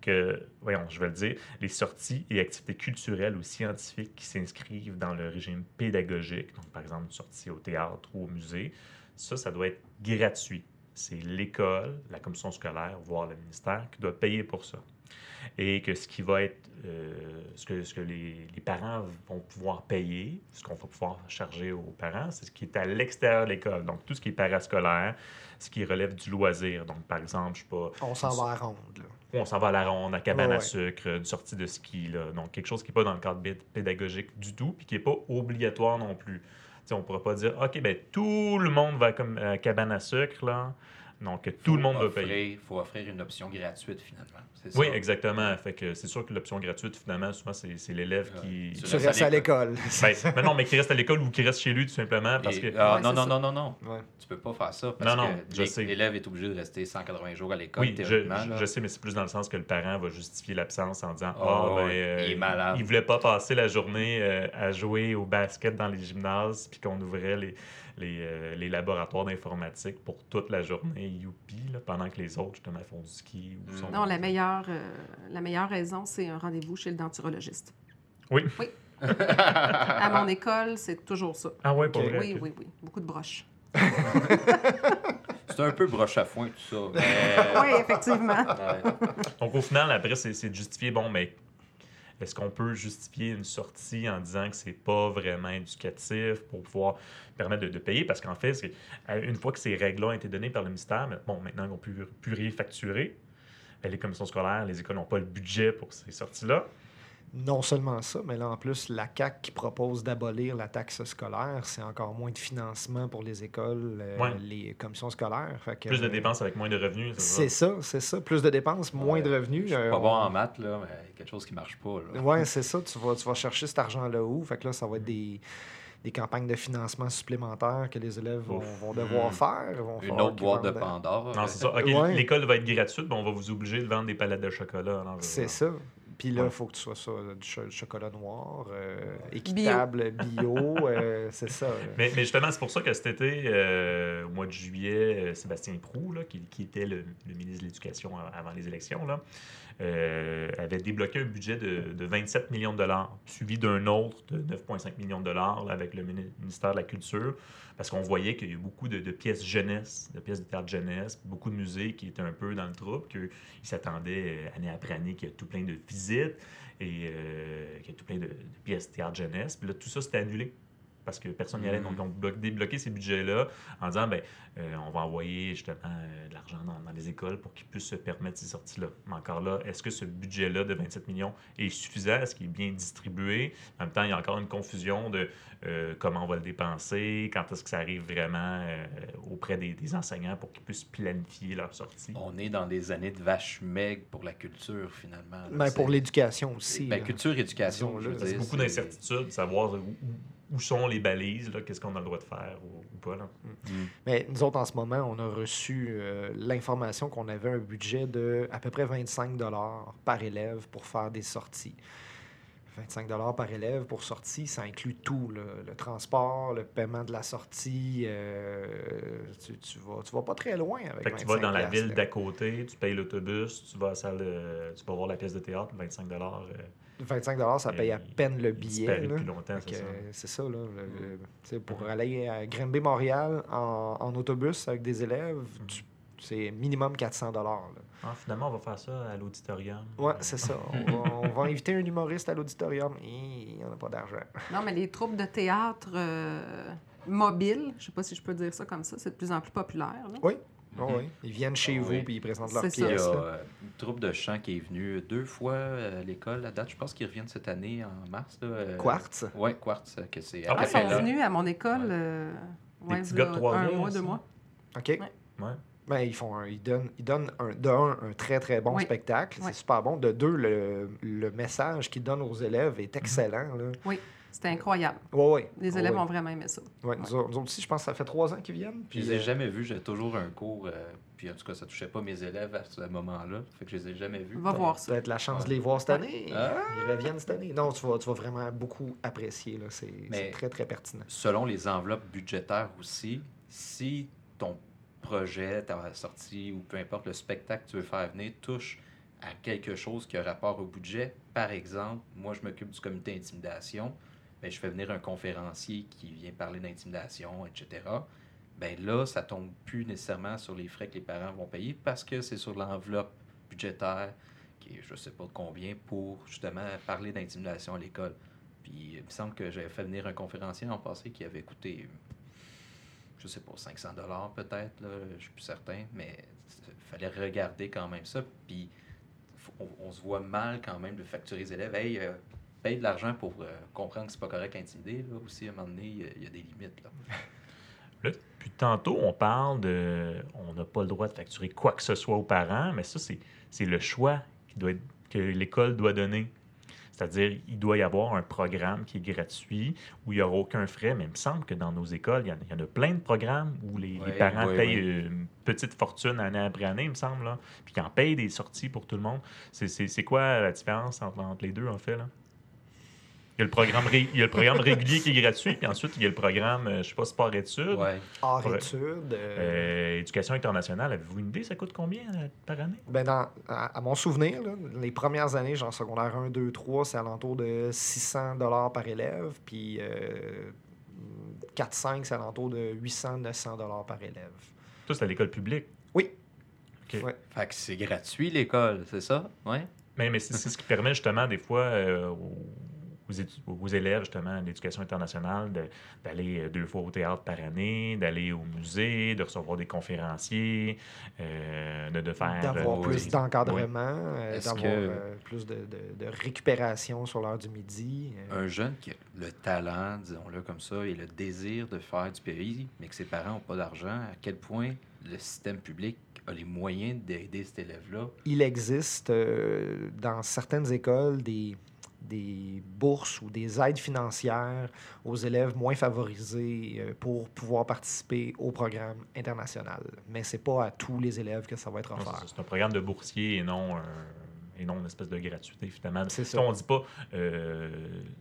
que, voyons, je vais le dire, les sorties et activités culturelles ou scientifiques qui s'inscrivent dans le régime pédagogique, donc par exemple une sortie au théâtre ou au musée, ça, ça doit être gratuit. C'est l'école, la commission scolaire, voire le ministère qui doit payer pour ça. Et que ce qui va être, euh, ce que, ce que les, les parents vont pouvoir payer, ce qu'on va pouvoir charger aux parents, c'est ce qui est à l'extérieur de l'école. Donc tout ce qui est parascolaire, ce qui relève du loisir. Donc par exemple, je sais pas, On s'en va à ronde. là. on s'en va à la ronde, à cabane Ouais, à sucre, une sortie de ski. Là. Donc, quelque chose qui n'est pas dans le cadre pédagogique du tout, puis qui n'est pas obligatoire non plus. T'sais, on ne pourra pas dire, OK, ben tout le monde va comme à cabane à sucre, là. Donc, tout le monde va payer. Il faut offrir une option gratuite finalement. C'est Oui, ça. exactement. Fait que c'est sûr que l'option gratuite, finalement, souvent, c'est c'est l'élève Ouais. qui. Tu Tu restes à à l'école. Ben, mais non, mais qui reste à l'école ou qui reste chez lui, tout simplement, parce Et- que. ah, Ouais, non, non, non, non, non. Ouais. Tu peux pas faire ça parce Non, non, que je l'é- sais. l'élève est obligé de rester 180 jours à l'école. Oui, je, théoriquement, je- sais, mais c'est plus dans le sens que le parent va justifier l'absence en disant Oh, Ah, ben, ouais, euh, il est malade. il voulait pas passer la journée euh, à jouer au basket dans les gymnases, puis qu'on ouvrait les, les, euh, les laboratoires d'informatique pour toute la journée, youpi, là, pendant que les autres, justement, font du ski ou Mm. sont. Non, la meilleure, euh, la meilleure raison, c'est un rendez-vous chez le denturologiste. Oui. Oui. à mon école, c'est toujours ça. Ah, ouais, pour Ok. vrai. Oui, oui, oui. Beaucoup de broches. C'est un peu broche à foin tout ça. mais- Oui, effectivement. Ouais. Donc, au final, après, c'est c'est de justifier, bon, mais est-ce qu'on peut justifier une sortie en disant que c'est pas vraiment éducatif pour pouvoir permettre de, payer? Parce qu'en fait, euh, une fois que ces règles-là ont été données par le ministère, bon, maintenant qu'on peut plus rien facturer, ben, les commissions scolaires, les écoles n'ont pas le budget pour ces sorties-là. Non seulement ça, mais là, en plus, la CAC qui propose d'abolir la taxe scolaire, c'est encore moins de financement pour les écoles, euh, Ouais. les commissions scolaires. Fait que, Plus de euh, dépenses avec moins de revenus. C'est ça, c'est ça. Plus de dépenses, moins de revenus. Je suis euh, pas on- bon en maths, là, mais quelque chose qui marche pas. Ouais, c'est ça. Tu vas, tu vas chercher cet argent-là où? Fait que là, ça va être des, des campagnes de financement supplémentaires que les élèves vont, devoir Hmm. faire. Vont Une autre boîte de Pandore. Non, c'est ça. OK, Ouais. l'école va être gratuite, mais on va vous obliger de vendre des palettes de chocolat. C'est ça. Puis là, il Ouais. faut que tu sois ça, du cho- chocolat noir, euh, équitable, bio, euh, c'est ça. Mais, mais justement, c'est pour ça que cet été, euh, au mois de juillet, euh, Sébastien Prou, là, qui, qui était le, le ministre de l'Éducation avant les élections, là, euh, avait débloqué un budget de, de 27 millions de dollars, suivi d'un autre de 9,5 millions de dollars avec le mini- ministère de la Culture, parce qu'on voyait qu'il y a beaucoup de, de pièces jeunesse, de pièces de théâtre jeunesse, beaucoup de musées qui étaient un peu dans le trouble, qu'ils s'attendaient euh, année après année qu'il y ait tout plein de visites et euh, qu'il y ait tout plein de, de pièces de théâtre jeunesse. Puis là, tout ça, c'était annulé parce que personne n'y allait. Mhm. Donc, on blo- débloqué ces budgets-là en disant, ben, euh, on va envoyer justement euh, de l'argent dans, dans les écoles pour qu'ils puissent se permettre ces sorties-là. Mais encore là, est-ce que ce budget-là de 27 millions est suffisant? Est-ce qu'il est bien distribué? En même temps, il y a encore une confusion de euh, comment on va le dépenser, quand est-ce que ça arrive vraiment euh, auprès des, des enseignants pour qu'ils puissent planifier leur sortie? On est dans des années de vache maigre pour la culture, finalement. là. Ben, pour l'éducation aussi. Ben, culture, éducation, Disons-le. je veux C'est dire, beaucoup d'incertitudes, de savoir où, où- sont les balises, là, qu'est-ce qu'on a le droit de faire ou, ou pas. Là? Mm. Mais nous autres, en ce moment, on a reçu euh, l'information qu'on avait un budget de à peu près 25 par élève pour faire des sorties. 25 par élève pour sortie, ça inclut tout, là, le transport, le paiement de la sortie. euh, tu, tu vas, tu vas pas très loin avec Fait que tu vas 25 dans la ville d'à côté, tu payes l'autobus, tu vas à la salle, tu vas voir la pièce de théâtre, 25 dollars. 25 ça paye à peine le billet. Là. depuis longtemps, c'est ça. C'est ça, là. le- le- tu sais, pour Mhm. aller à Granby, Montréal en, en autobus avec des élèves, tu- c'est minimum 400 là. Ah, finalement, on va faire ça à l'auditorium. Ouais, c'est ça. On va, on va inviter un humoriste à l'auditorium. Et Il n'y en a pas d'argent. Non, mais les troupes de théâtre euh, mobiles, je sais pas si je peux dire ça comme ça, c'est de plus en plus populaire. là. Oui. Mhm. oui. Ils viennent chez Ah vous oui. puis ils présentent leurs C'est ça. Il y a euh, une troupe de chant qui est venue deux fois euh, à l'école à date. Je pense qu'ils reviennent cette année en mars. Là, euh, Quartz. Ouais, Quartz, que c'est Ah, à Ah, ils sont venus à mon école Ouais. euh, Des ouais, petits v'là gars de un mois, deux mois. OK. Ouais. Ouais. Ben, ils font un- ils donnent, ils donnent un, de un, un très, très bon Oui. spectacle. Oui. C'est super bon. De deux, le, le message qu'ils donnent aux élèves Mhm. est excellent. là. C'était incroyable. Ouais, ouais. Les élèves ont vraiment aimé ça. Ouais, nous, autres, nous autres aussi, je pense que ça fait trois ans qu'ils viennent. Je Puis, les ai euh, jamais vus. J'ai toujours un cours. euh, puis en tout cas, ça touchait pas mes élèves à ce moment-là. Fait que je les ai jamais vus. Va voir ça. Peut-être la chance Ouais. de les voir cette année. Ah. Ils reviennent cette année. Non, tu vas, tu vas vraiment beaucoup apprécier. là. C'est c'est très, très pertinent. Selon les enveloppes budgétaires aussi, si ton projet, ta sortie ou peu importe le spectacle que tu veux faire venir touche à quelque chose qui a rapport au budget, par exemple, moi je m'occupe du comité intimidation, ben, je fais venir un conférencier qui vient parler d'intimidation, etc. Ben là, ça tombe plus nécessairement sur les frais que les parents vont payer parce que c'est sur l'enveloppe budgétaire qui est je sais pas de combien pour justement parler d'intimidation à l'école. Puis il me semble que j'avais fait venir un conférencier l'an passé qui avait coûté, je sais pas, 500 dollars peut-être, je suis plus certain, mais il fallait regarder quand même ça. Puis on, se voit mal quand même de facturer les élèves. Euh, paye de l'argent pour euh, comprendre que c'est pas correct intimider. Là. Aussi, à un moment donné, il y a- il y, a des limites. Là. Là, depuis tantôt, on parle de. On n'a pas le droit de facturer quoi que ce soit aux parents, mais ça, c'est c'est le choix qui doit être- que l'école doit donner. C'est-à-dire, il doit y avoir un programme qui est gratuit, où il n'y aura aucun frais. Mais il me semble que dans nos écoles, il y en a, il y en a plein de programmes où les, parents ouais, payent ouais. une petite fortune année après année, il me semble. Là. Puis ils en payent des sorties pour tout le monde. C'est- C'est c'est quoi la différence entre, entre les deux, en fait? Là? Il y a le programme, ré- il y a le programme régulier qui est gratuit, puis ensuite, il y a le programme, euh, je sais pas, sport-études. Ouais. Hors Ouais. études. euh, Euh, éducation internationale, avez-vous une idée, ça coûte combien euh, par année? ben dans, à, à mon souvenir, là, les premières années, genre secondaire 1, 2, 3, c'est alentour de 600 par élève. Puis euh, 4, 5, c'est alentour de 800, 900 par élève. Tout, c'est à l'école publique? Oui. OK. Ouais. Fait que c'est gratuit l'école, c'est ça? Ouais. Mais, mais c'est c'est ce qui permet justement des fois euh, aux, aux élèves justement d'éducation internationale d'aller euh, deux fois au théâtre par année, d'aller au musée, de recevoir des conférenciers, euh, de, de faire... D'avoir euh, plus oui. d'encadrement, euh, d'avoir que- euh, plus de, de- de récupération sur l'heure du midi. euh. Un jeune qui a le talent, disons-le comme ça, et le désir de faire du pays, mais que ses parents n'ont pas d'argent, à quel point le système public a les moyens d'aider cet élève-là? il existe euh, dans certaines écoles des, des bourses ou des aides financières aux élèves moins favorisés euh, pour pouvoir participer au programme international. Mais c'est pas à tous les élèves que ça va être offert. C'est un programme de boursier et non un, et non une espèce de gratuité, finalement. C'est ça. On ne dit pas, euh,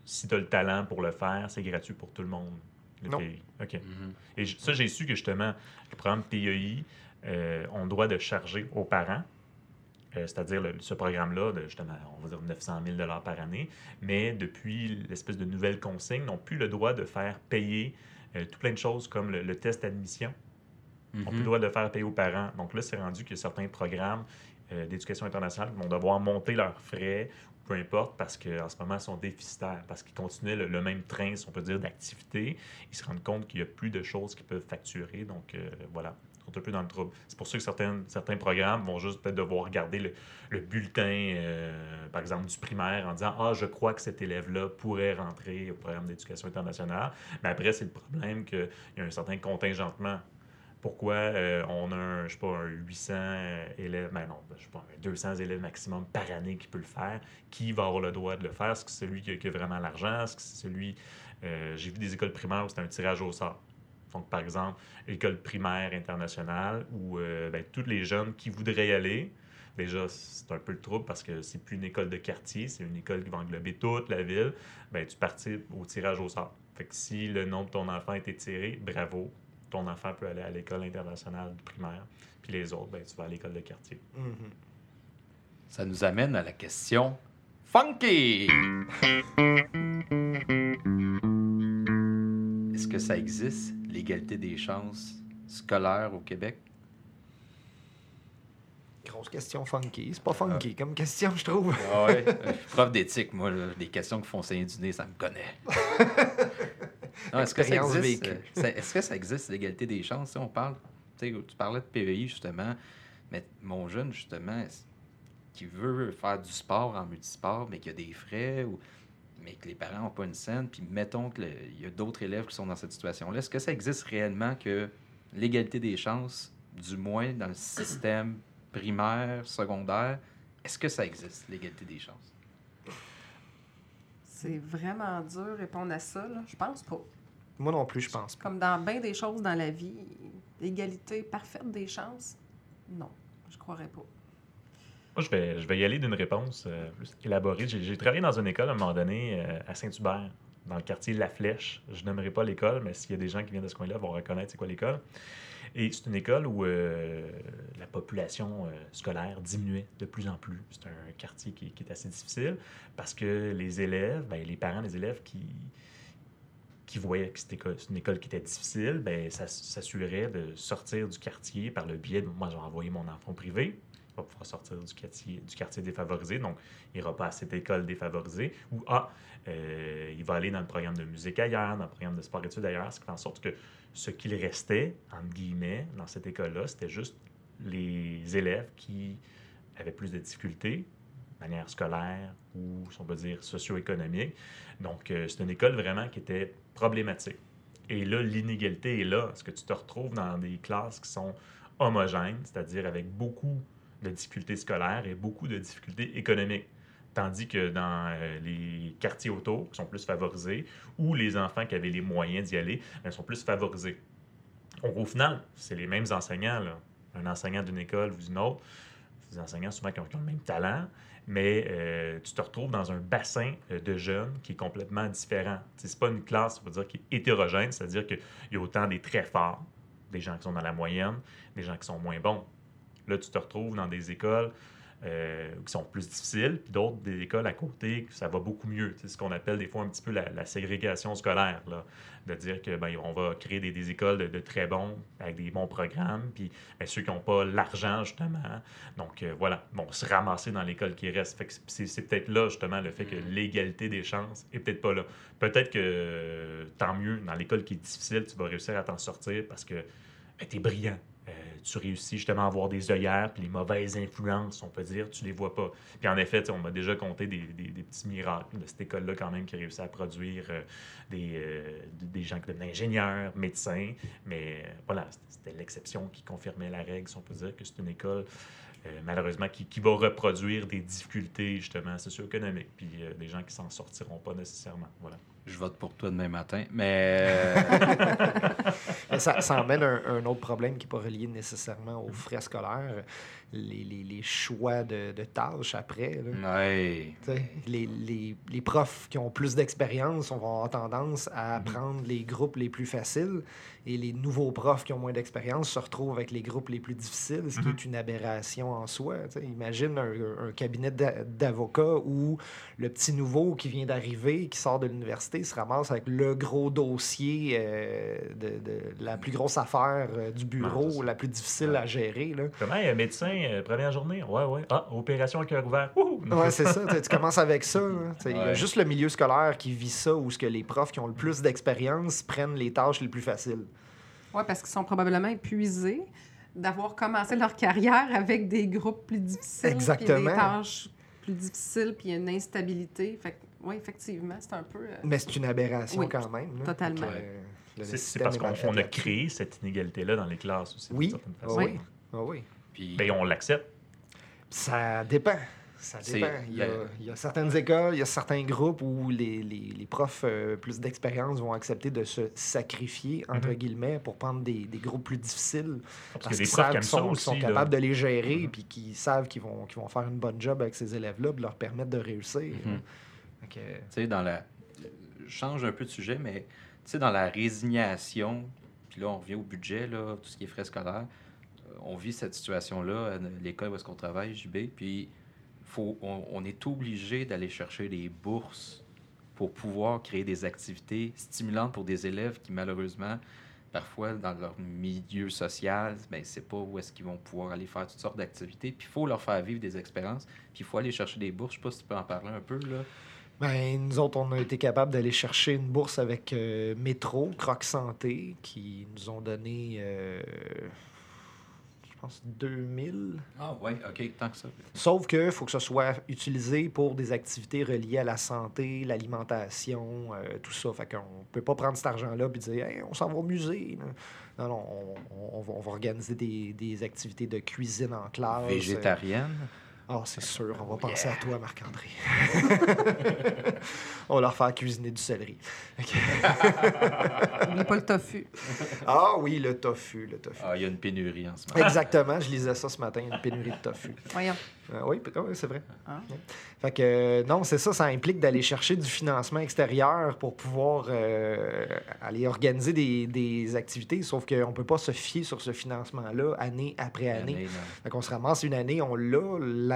si tu as le talent pour le faire, c'est gratuit pour tout le monde. le Non. OK. Mhm. Et ça, j'ai su que justement, le programme PEI, euh, on doit de charger aux parents, euh, c'est-à-dire ce programme-là, de justement, on va dire 900 000 par année, mais depuis l'espèce de nouvelle consigne, n'ont plus le droit de faire payer euh, tout plein de choses comme le, le test d'admission. Ils n'ont plus le Mhm. droit de faire payer aux parents. Donc là, c'est rendu que certains programmes euh, d'éducation internationale vont devoir monter leurs frais, peu importe, parce qu'en ce moment, ils sont déficitaires, parce qu'ils continuaient le, le même train, si on peut dire, d'activité. Ils se rendent compte qu'il y a plus de choses qu'ils peuvent facturer. Donc voilà, un peu dans le trouble. C'est pour ça que certains, programmes vont juste peut-être devoir regarder le, le bulletin, euh, par exemple, du primaire en disant Ah, je crois que cet élève-là pourrait rentrer au programme d'éducation internationale. Mais après, c'est le problème qu'il y a un certain contingentement. Pourquoi euh, on a un, je sais pas, un 800 euh, élèves, ben non, je sais pas, un 200 élèves maximum par année qui peut le faire. Qui va avoir le droit de le faire? Est-ce que c'est celui qui a, qui a vraiment l'argent? Est-ce que c'est celui... euh, J'ai vu des écoles primaires où c'était un tirage au sort. Donc, par exemple, l'école primaire internationale où euh, ben, tous les jeunes qui voudraient y aller, déjà, c'est un peu le trouble parce que c'est plus une école de quartier, c'est une école qui va englober toute la ville. Ben, tu participes au tirage au sort. Fait que si le nom de ton enfant est tiré, bravo, ton enfant peut aller à l'école internationale primaire. Puis les autres, ben, tu vas à l'école de quartier. Mhm. Ça nous amène à la question funky. Est-ce que ça existe, l'égalité des chances scolaires au Québec? Grosse question funky. C'est pas funky comme question, je trouve. Ah ouais. Euh, je suis prof d'éthique, moi. là. Les questions qui font saigner du nez, ça me connaît. Est-ce que ça existe? euh, Est-ce que ça existe, l'égalité des chances? Tu sais, on parle, tu parlais de PVI, justement, mais mon jeune, justement, qui veut faire du sport en multisport, mais qui a des frais, ou, mais que les parents n'ont pas une scène, puis mettons qu'il y a d'autres élèves qui sont dans cette situation-là, est-ce que ça existe réellement que l'égalité des chances, du moins dans le système primaire, secondaire, est-ce que ça existe, l'égalité des chances? C'est vraiment dur de répondre à ça. Là. Je pense pas. Moi non plus, je pense pas. Comme dans bien des choses dans la vie, l'égalité parfaite des chances, non, je croirais pas. Moi, je vais, je vais y aller d'une réponse euh, plus élaborée. J'ai travaillé dans une école à un moment donné euh, à Saint-Hubert, dans le quartier La Flèche. Je n'aimerais pas l'école, mais s'il y a des gens qui viennent de ce coin-là vont reconnaître c'est quoi l'école. Et c'est une école où euh, la population scolaire diminuait de plus en plus. C'est un quartier qui, est assez difficile parce que les élèves, ben, les parents des élèves qui, qui voyaient que c'était une école qui était difficile, ben, ça s'assurait de sortir du quartier par le biais de moi, j'ai envoyé mon enfant privé. Va pouvoir sortir du quartier, du quartier défavorisé, donc il n'ira pas à cette école défavorisée. Ou ah, il va aller dans le programme de musique ailleurs, dans le programme de sport-études ailleurs, ce qui fait en sorte que ce qu'il restait, entre guillemets, dans cette école-là, c'était juste les élèves qui avaient plus de difficultés, de manière scolaire ou, si on peut dire, socio-économique. Donc, euh, c'est une école vraiment qui était problématique. Et là, l'inégalité est là, parce que tu te retrouves dans des classes qui sont homogènes, c'est-à-dire avec beaucoup de difficultés scolaires et beaucoup de difficultés économiques. Tandis que dans euh, les quartiers autour, qui sont plus favorisés, ou les enfants qui avaient les moyens d'y aller, ben, sont plus favorisés. Donc, au final, c'est les mêmes enseignants, un enseignant d'une école ou d'une autre, des enseignants souvent qui ont, le même talent, mais euh, tu te retrouves dans un bassin euh, de jeunes qui est complètement différent. Ce n'est pas une classe, on dire, qui est hétérogène, c'est-à-dire qu'il y a autant des très forts, des gens qui sont dans la moyenne, des gens qui sont moins bons. Là, tu te retrouves dans des écoles euh, qui sont plus difficiles, puis d'autres, des écoles à côté, ça va beaucoup mieux. C'est ce qu'on appelle des fois un petit peu la, la ségrégation scolaire, là, de dire que ben, on va créer des, des écoles de, de très bons, avec des bons programmes, puis ben, ceux qui n'ont pas l'argent, justement. Donc euh, voilà, vont se ramasser dans l'école qui reste. Fait que c'est, peut-être là, justement, le fait que l'égalité des chances est peut-être pas là. Peut-être que, euh, tant mieux, dans l'école qui est difficile, tu vas réussir à t'en sortir parce que tu es brillant. Tu réussis justement à avoir des œillères, puis les mauvaises influences, on peut dire, tu les vois pas. Puis en effet, on m'a déjà compté des, des- petits miracles de cette école-là quand même qui réussit à produire euh, des, euh, des gens qui devenaient ingénieurs, médecins, mais euh, voilà, c'était- l'exception qui confirmait la règle, si on peut dire que c'est une école malheureusement qui, qui va reproduire des difficultés justement socio-économiques, puis des gens qui s'en sortiront pas nécessairement. Voilà. Je vote pour toi demain matin. Mais. ça, ça emmène un, un autre problème qui n'est pas relié nécessairement aux frais scolaires. Les, les- les choix de, de tâches après. là. Les, les- les profs qui ont plus d'expérience on va avoir tendance à prendre les groupes les plus faciles et les nouveaux profs qui ont moins d'expérience se retrouvent avec les groupes les plus difficiles, ce qui Mhm. est une aberration en soi. Tu sais, imagine un, un cabinet d'a- d'avocats où le petit nouveau qui vient d'arriver, qui sort de l'université, se ramasse avec le gros dossier euh, de, de la plus grosse affaire euh, du bureau, la plus difficile à gérer. Là. Comment, hey, médecin, euh, première journée? Ouais, ouais. Ah, opération à cœur ouvert. Ouais, c'est ça. Tu- commences avec ça. hein. Il y a juste le milieu scolaire qui vit ça, où ce que les profs qui ont le plus d'expérience prennent les tâches les plus faciles. Oui, parce qu'ils sont probablement épuisés d'avoir commencé leur carrière avec des groupes plus difficiles. Exactement. des tâches plus difficiles, puis une instabilité. Fait oui, effectivement, c'est un peu. euh, Mais c'est une aberration Oui, quand même. là. totalement. Euh, C'est- parce qu'on a créé cette inégalité-là dans les classes aussi. Oui. d'une certaine Ah façon. oui. Ah oui. Puis. Ben, on l'accepte. Ça dépend. Ça dépend. Il y, a, la- il y a certaines écoles, il y a certains groupes où les, les- les profs euh, plus d'expérience vont accepter de se sacrifier, entre Mhm. guillemets, pour prendre des, des groupes plus difficiles. Parce, Parce qu'ils a des profs savent qu'ils sont, aussi. sont là. capables de les gérer, Mhm. puis qu'ils savent qu'ils vont, qu'ils vont faire une bonne job avec ces élèves-là, de leur permettre de réussir. Que- Dans la. Je change un peu de sujet, mais dans la résignation, puis là, on revient au budget, là, tout ce qui est frais scolaires, euh, on vit cette situation-là à l'école où est-ce qu'on travaille, JB, puis faut, on, on est obligé d'aller chercher des bourses pour pouvoir créer des activités stimulantes pour des élèves qui, malheureusement, parfois, dans leur milieu social, ben, c'est pas où est-ce qu'ils vont pouvoir aller faire toutes sortes d'activités. Puis il faut leur faire vivre des expériences, puis il faut aller chercher des bourses. Je sais pas si tu peux en parler un peu, là. Ben, nous autres, on a été capable d'aller chercher une bourse avec euh, Métro, Croc Santé, qui nous ont donné, euh, je pense, 2000. Ah ouais, ok, tant que ça. Sauf que faut que ce soit utilisé pour des activités reliées à la santé, l'alimentation, euh, tout ça. Fait qu'on peut pas prendre cet argent-là et dire Hey, on s'en va au musée. Non, non, on, on va organiser des, des activités de cuisine en classe. Végétarienne? Ah, c'est sûr, on va Oh, penser yeah. à toi, Marc-André. on va leur faire cuisiner du céleri. Oublie pas le tofu. Ah oui, le tofu, le tofu. Ah, il y a une pénurie en ce moment. Exactement, je lisais ça ce matin, une pénurie de tofu. Voyons. Euh, oui, oui, c'est vrai. Ah. Ouais. Fait que euh, non, c'est ça, ça implique d'aller chercher du financement extérieur pour pouvoir euh, aller organiser des, des activités, sauf qu'on ne peut pas se fier sur ce financement-là année après année. Année. Fait qu'on se ramasse une année, on l'a,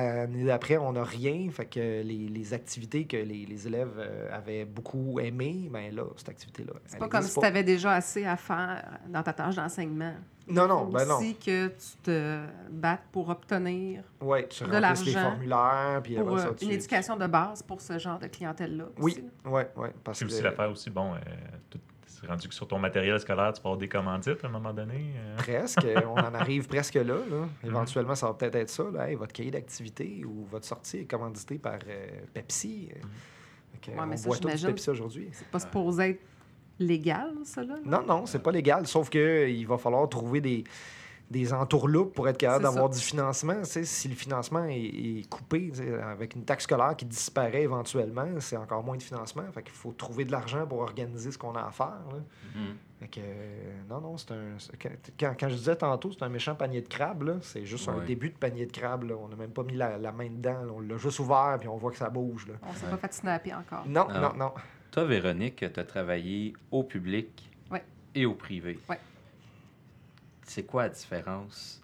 l'année d'après, on n'a rien. Fait que les, les activités que les, les élèves euh, avaient beaucoup aimées, ben là, cette activité-là. C'est pas comme si tu avais déjà assez à faire dans ta tâche d'enseignement. Non, non, ben non. aussi que tu te battes pour obtenir Ouais, tu de les l'argent formulaires, puis pour après ça, euh, tu- une éducation de base pour ce genre de clientèle-là. aussi, Oui, là. ouais, ouais. Parce C'est que... aussi l'affaire aussi, bon, euh, tout- c'est rendu que sur ton matériel scolaire, tu peux avoir des commandites à un moment donné. euh. Presque, on en arrive presque là, là. Éventuellement, ça va peut-être être ça. Là. Hey, votre cahier d'activité ou votre sortie est commandité par euh, Pepsi. Fait que, Ouais, mais on ça, boit tout du. Pepsi aujourd'hui. C'est pas supposé être légal, ça, là? Non, non, c'est pas légal. Sauf que il va falloir trouver des, des entourloupes pour être capable d'avoir du financement. Tu sais, si le financement est, est coupé avec une taxe scolaire qui disparaît éventuellement, c'est encore moins de financement. Fait qu'il faut trouver de l'argent pour organiser ce qu'on a à faire. là. Mhm. Fait que, euh, non, non, c'est un. Quand, je disais tantôt, c'est un méchant panier de crabe. C'est juste un début de panier de crabe, là. On n'a même pas mis la, la main dedans, là. On l'a juste ouvert, puis on voit que ça bouge, là. On s'est Ouais. pas fait snapper encore. Non, non, non. Toi, Véronique, tu as travaillé au public Ouais. et au privé. Ouais. C'est quoi la différence?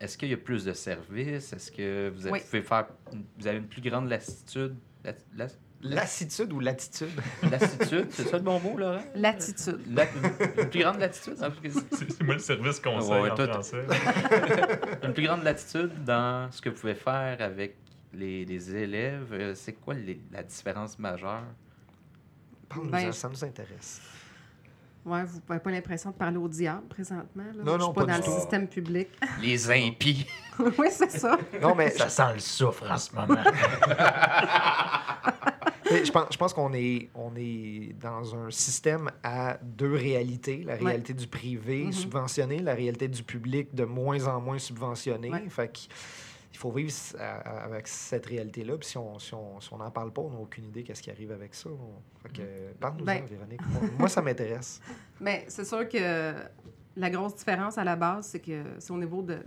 Est-ce qu'il y a plus de services? Est-ce que vous, avez- Oui. pouvez faire, vous avez une plus grande lassitude? La- la- Lassitude ou latitude? lassitude, c'est ça le bon mot, Laurent? L'attitude. La- une plus grande latitude? hein, c'est- moi le service conseil Ouais, en français. une plus grande latitude dans ce que vous pouvez faire avec les, les élèves. Euh, C'est quoi les- la différence majeure? Parle-nous-en, Ben, ça nous intéresse. Ouais, vous n'avez pas l'impression de parler au diable présentement. Là? Non, Je non, suis pas, pas dans le système public. Les impies. oui, c'est ça. Non, mais Ça sent le soufre en ce moment. Mais je pense, je pense qu'on est, on est dans un système à deux réalités. La réalité du privé Mhm. subventionné, la réalité du public de moins en moins subventionné. Ouais. Fait que il faut vivre avec cette réalité-là. Puis si on si on, si on n'en parle pas, on n'a aucune idée qu'est-ce qui arrive avec ça. On- fait que, parle-nous-en, Ben- Véronique. Moi, ça m'intéresse. Mais c'est sûr que la grosse différence à la base, c'est que c'est au niveau de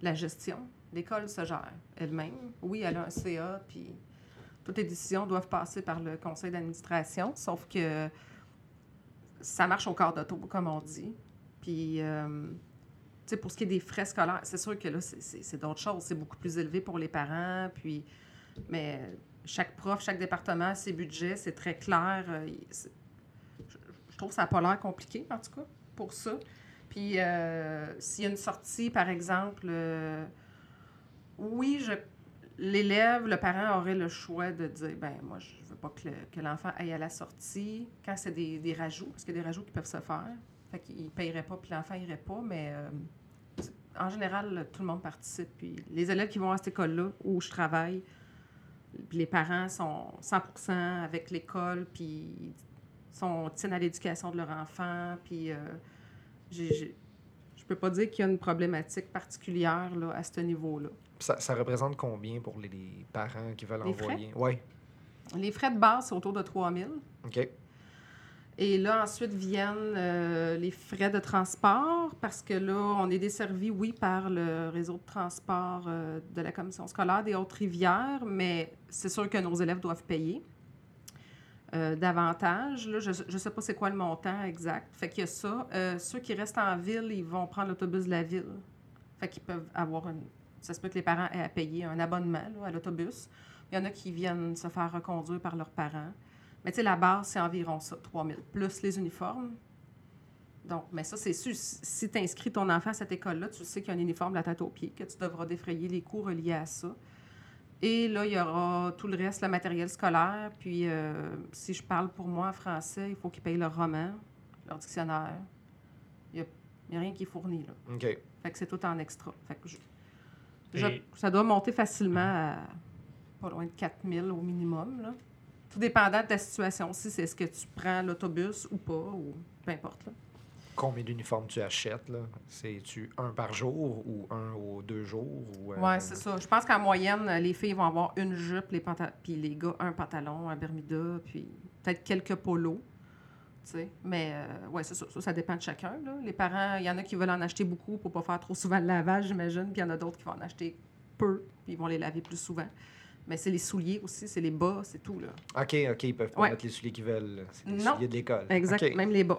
la gestion. L'école se gère elle-même. Oui, elle a un CA, puis toutes les décisions doivent passer par le conseil d'administration, sauf que ça marche au quart d'auto, comme on dit. Puis, euh, sais, pour ce qui est des frais scolaires, c'est sûr que là, c'est- d'autres choses. C'est beaucoup plus élevé pour les parents, puis... Mais chaque prof, chaque département a ses budgets, c'est très clair. euh, je, trouve que ça n'a pas l'air compliqué, en tout cas, pour ça. Puis, euh, s'il y a une sortie, par exemple, euh, oui, je, l'élève, le parent aurait le choix de dire, ben moi, je veux pas que, le- que l'enfant aille à la sortie quand c'est des, des rajouts, parce qu'il y a des rajouts qui peuvent se faire. Fait qu'il ne payerait pas, puis l'enfant irait pas, mais en général, tout le monde participe. Puis les élèves qui vont à cette école-là, où je travaille, les parents sont 100 avec l'école, puis sont, tiennent à l'éducation de leur enfant, puis... euh, j'ai- je peux pas dire qu'il y a une problématique particulière là, à ce niveau-là. Ça, ça représente combien pour les, les parents qui veulent Les frais? envoyer? Oui. Les frais de base, c'est autour de 3 000. OK. Et là, ensuite viennent euh, les frais de transport, parce que là, on est desservi, oui, par le réseau de transport euh, de la Commission scolaire des Hautes-Rivières, mais c'est sûr que nos élèves doivent payer euh, davantage. Là, je ne sais pas c'est quoi le montant exact. Fait qu'il y a ça. Ceux qui restent en ville, ils vont prendre l'autobus de la ville. Fait qu'ils peuvent avoir une... Ça se peut que les parents aient à payer un abonnement à l'autobus. Il y en a qui viennent se faire reconduire par leurs parents. Mais tu sais, la base, c'est environ ça, 3 000, plus les uniformes. Donc, mais ça, c'est sûr, si- tu inscris ton enfant à cette école-là, tu sais qu'il y a un uniforme de la tête aux pieds, que tu devras défrayer les coûts reliés à ça. Et là, il y aura tout le reste, le matériel scolaire. Puis, euh, si je parle pour moi en français, il faut qu'ils payent leur roman, leur dictionnaire. Il n'y a, rien qui est fourni, là. OK. Fait que c'est tout en extra. Fait que je- ça doit monter facilement à pas loin de 4 000 au minimum. Là. Tout dépendant de ta situation aussi, c'est est-ce que tu prends l'autobus ou pas, ou peu importe. Là. Combien d'uniformes tu achètes? là? C'est-tu un par jour ou un ou deux jours? Ou, euh, Ouais, c'est ça. Je pense qu'en moyenne, les filles vont avoir une jupe, les puis les gars, un pantalon, un bermuda, puis peut-être quelques polos. tu sais. Mais euh, ouais, c'est ça. ça. ça dépend de chacun. Là. Les parents, il y en a qui veulent en acheter beaucoup pour pas faire trop souvent le lavage, j'imagine. Puis il y en a d'autres qui vont en acheter peu, puis ils vont les laver plus souvent. Mais c'est les souliers aussi, c'est les bas, c'est tout. Là. OK, OK, ils peuvent pas Ouais. mettre les souliers qu'ils veulent. C'est les Non. souliers de l'école. Exact, même les bas.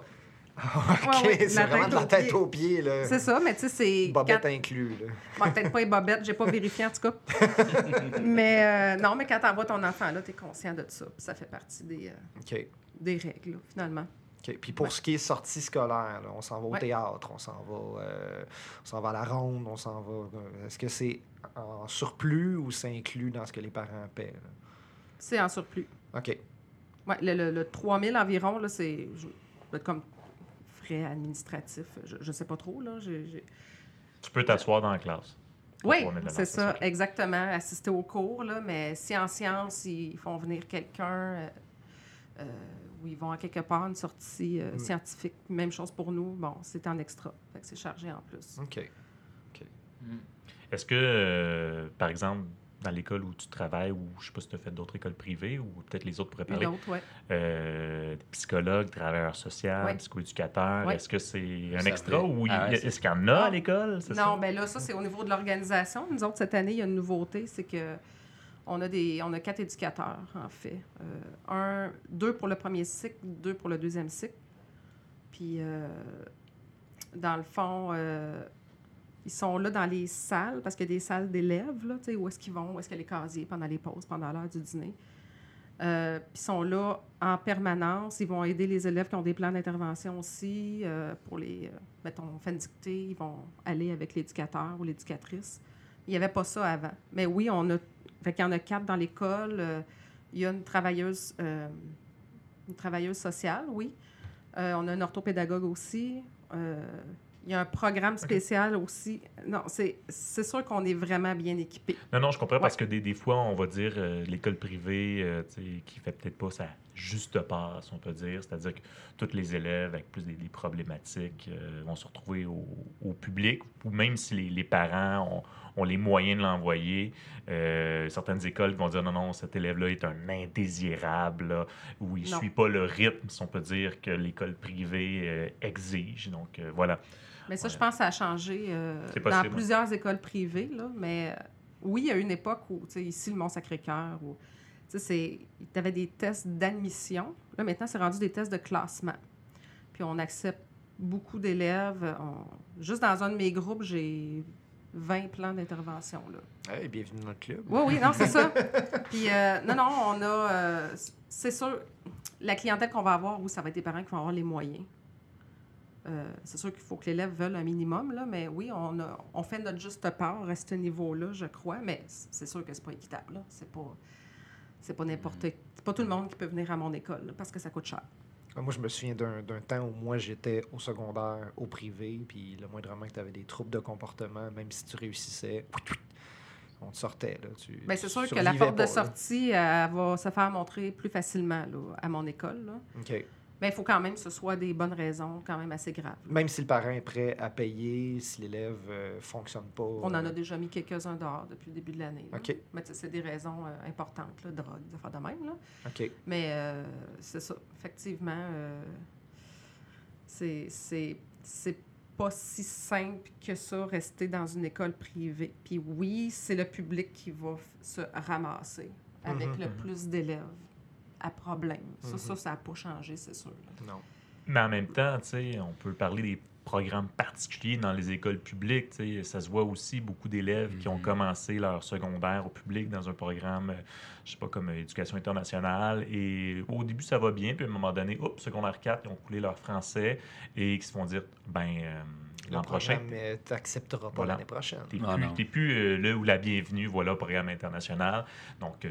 OK, Ouais, ouais, c'est vraiment de la tête aux pieds. là. C'est ça, mais tu sais, c'est. Bobette quand- inclus. Là. Bon, peut-être pas les bobettes, j'ai pas vérifié en tout cas. mais euh, non, mais quand t'envoies ton enfant là, t'es conscient de ça. Puis ça fait partie des, euh, des règles, là, finalement. OK. Puis pour Ouais. ce qui est sortie scolaire, là, on s'en va au Ouais. théâtre, on s'en va, euh, on s'en va à la ronde, on s'en va. euh, Est-ce que c'est en surplus ou c'est inclus dans ce que les parents paient? C'est en surplus. OK. Ouais, le, le, le 3000 environ, là, c'est comme frais administratifs. Je, je sais pas trop, là. Tu peux t'asseoir dans la classe. Oui, c'est ça, exactement. Assister au cours, là, mais si en sciences, ils font venir quelqu'un euh, où ils vont à quelque part, une sortie euh, Mm. scientifique, même chose pour nous, bon, c'est en extra. Fait que c'est chargé en plus. OK. Est-ce que, euh, par exemple, dans l'école où tu travailles, ou je sais pas si tu as fait d'autres écoles privées, ou peut-être les autres pourraient Une parler, autre, ouais. euh, psychologue, travailleur social, Ouais. psychoéducateur, Ouais. est-ce que c'est un Ça extra fait- ou Ah est-ce qu'il y en a à Ah. l'école? c'est Non, ça? mais là, ça, c'est au niveau de l'organisation. Nous autres, cette année, il y a une nouveauté, c'est que on a, des, on a quatre éducateurs, en fait. Euh, un, deux pour le premier cycle, deux pour le deuxième cycle. Puis, euh, dans le fond, euh, ils sont là dans les salles, parce qu'il y a des salles d'élèves, là, où est-ce qu'ils vont, où est-ce qu'il y a les casiers pendant les pauses, pendant l'heure du dîner. Puis ils sont là en permanence. Ils vont aider les élèves qui ont des plans d'intervention aussi. pour les, mettons, une dictée, ils vont aller avec l'éducateur ou l'éducatrice. Il n'y avait pas ça avant. Mais oui, on a, fait qu'il y en a quatre dans l'école. euh, il y a une travailleuse, euh, une travailleuse sociale, oui. Euh, on a un orthopédagogue aussi. Il y a un programme spécial aussi. Non, c'est c'est sûr qu'on est vraiment bien équipé. Non, non, je comprends parce que des, des fois, on va dire l'école privée qui fait peut-être pas sa juste part, si on peut dire. C'est-à-dire que tous les élèves avec plus des, des problématiques vont se retrouver au, au public, ou même si les, les parents ont les moyens de l'envoyer. Euh, certaines écoles vont dire non, non, cet élève-là est un indésirable, ou il ne suit pas le rythme, si on peut dire, que l'école privée euh, exige. Donc, euh, voilà. Mais ça, Ouais. je pense que ça a changé dans plusieurs écoles privées. Là, mais oui, il y a une époque où, ici, le Mont-Sacré-Cœur, où tu avais des tests d'admission. Là, maintenant, c'est rendu des tests de classement. Puis on accepte beaucoup d'élèves. On- Juste dans un de mes groupes, j'ai 20 plans d'intervention. là. Hey, bienvenue dans le club. Oui, oui, non, c'est ça. Puis, euh, non, non, on a. euh, c'est sûr, la clientèle qu'on va avoir, où ça va être des parents qui vont avoir les moyens. Euh, c'est sûr qu'il faut que l'élève veuille un minimum, là, mais oui, on, a, on fait notre juste part à ce niveau-là, je crois, mais c'est sûr que c'est pas équitable. C'est pas, c'est pas n'importe C'est pas tout le monde qui peut venir à mon école là, parce que ça coûte cher. Moi, je me souviens d'un temps où moi, j'étais au secondaire, au privé, puis le moindrement que tu avais des troubles de comportement, même si tu réussissais, on te sortait. Là, tu, Bien, c'est sûr que la porte de pas, sortie elle va se faire montrer plus facilement là, à mon école. là. OK. Mais il faut quand même que ce soit des bonnes raisons, quand même assez graves. Même si le parent est prêt à payer, si l'élève ne fonctionne pas. On en euh, a déjà mis quelques-uns dehors depuis le début de l'année. OK. Mais c'est des raisons euh, importantes, là, drogue, des affaires de même. Là. OK. Mais euh, c'est ça, effectivement, euh, c'est- pas si simple que ça, rester dans une école privée. Puis oui, c'est le public qui va se ramasser avec Mhm. le plus d'élèves à problème. Ça, Mhm. ça, ça n'a pas changé, c'est sûr. Non. Mais en même temps, tu sais, on peut parler des programmes particuliers dans les écoles publiques. tu sais. Ça se voit aussi beaucoup d'élèves qui ont Mhm. commencé leur secondaire au public dans un programme, euh, je sais pas, comme euh, éducation internationale. Et au début, ça va bien. Puis à un moment donné, oups, secondaire 4, ils ont coulé leur français et qui se font dire, ben, euh, Le l'an prochain, programme, tu n'accepteras pas Voilà. l'année prochaine. T'es Ah, plus, t'es plus euh, le ou la bienvenue, voilà, au programme international. Donc, euh,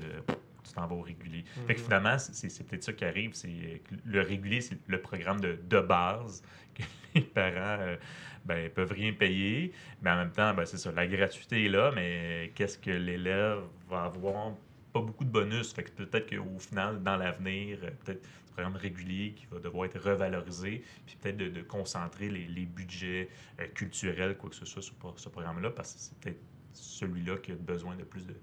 tu t'en vas au régulier. Fait que Mhm. finalement, c'est peut-être ça qui arrive. C'est le régulier, c'est le programme de, de base que les parents euh, ben, peuvent rien payer. Mais en même temps, ben, c'est ça, la gratuité est là, mais qu'est-ce que l'élève va avoir? Pas beaucoup de bonus. Fait que peut-être qu'au final, dans l'avenir, euh, peut-être programme régulier qui va devoir être revalorisé, puis peut-être de, de concentrer les, les budgets euh, culturels, quoi que ce soit, sur ce programme-là, parce que c'est peut-être celui-là qui a besoin de plus de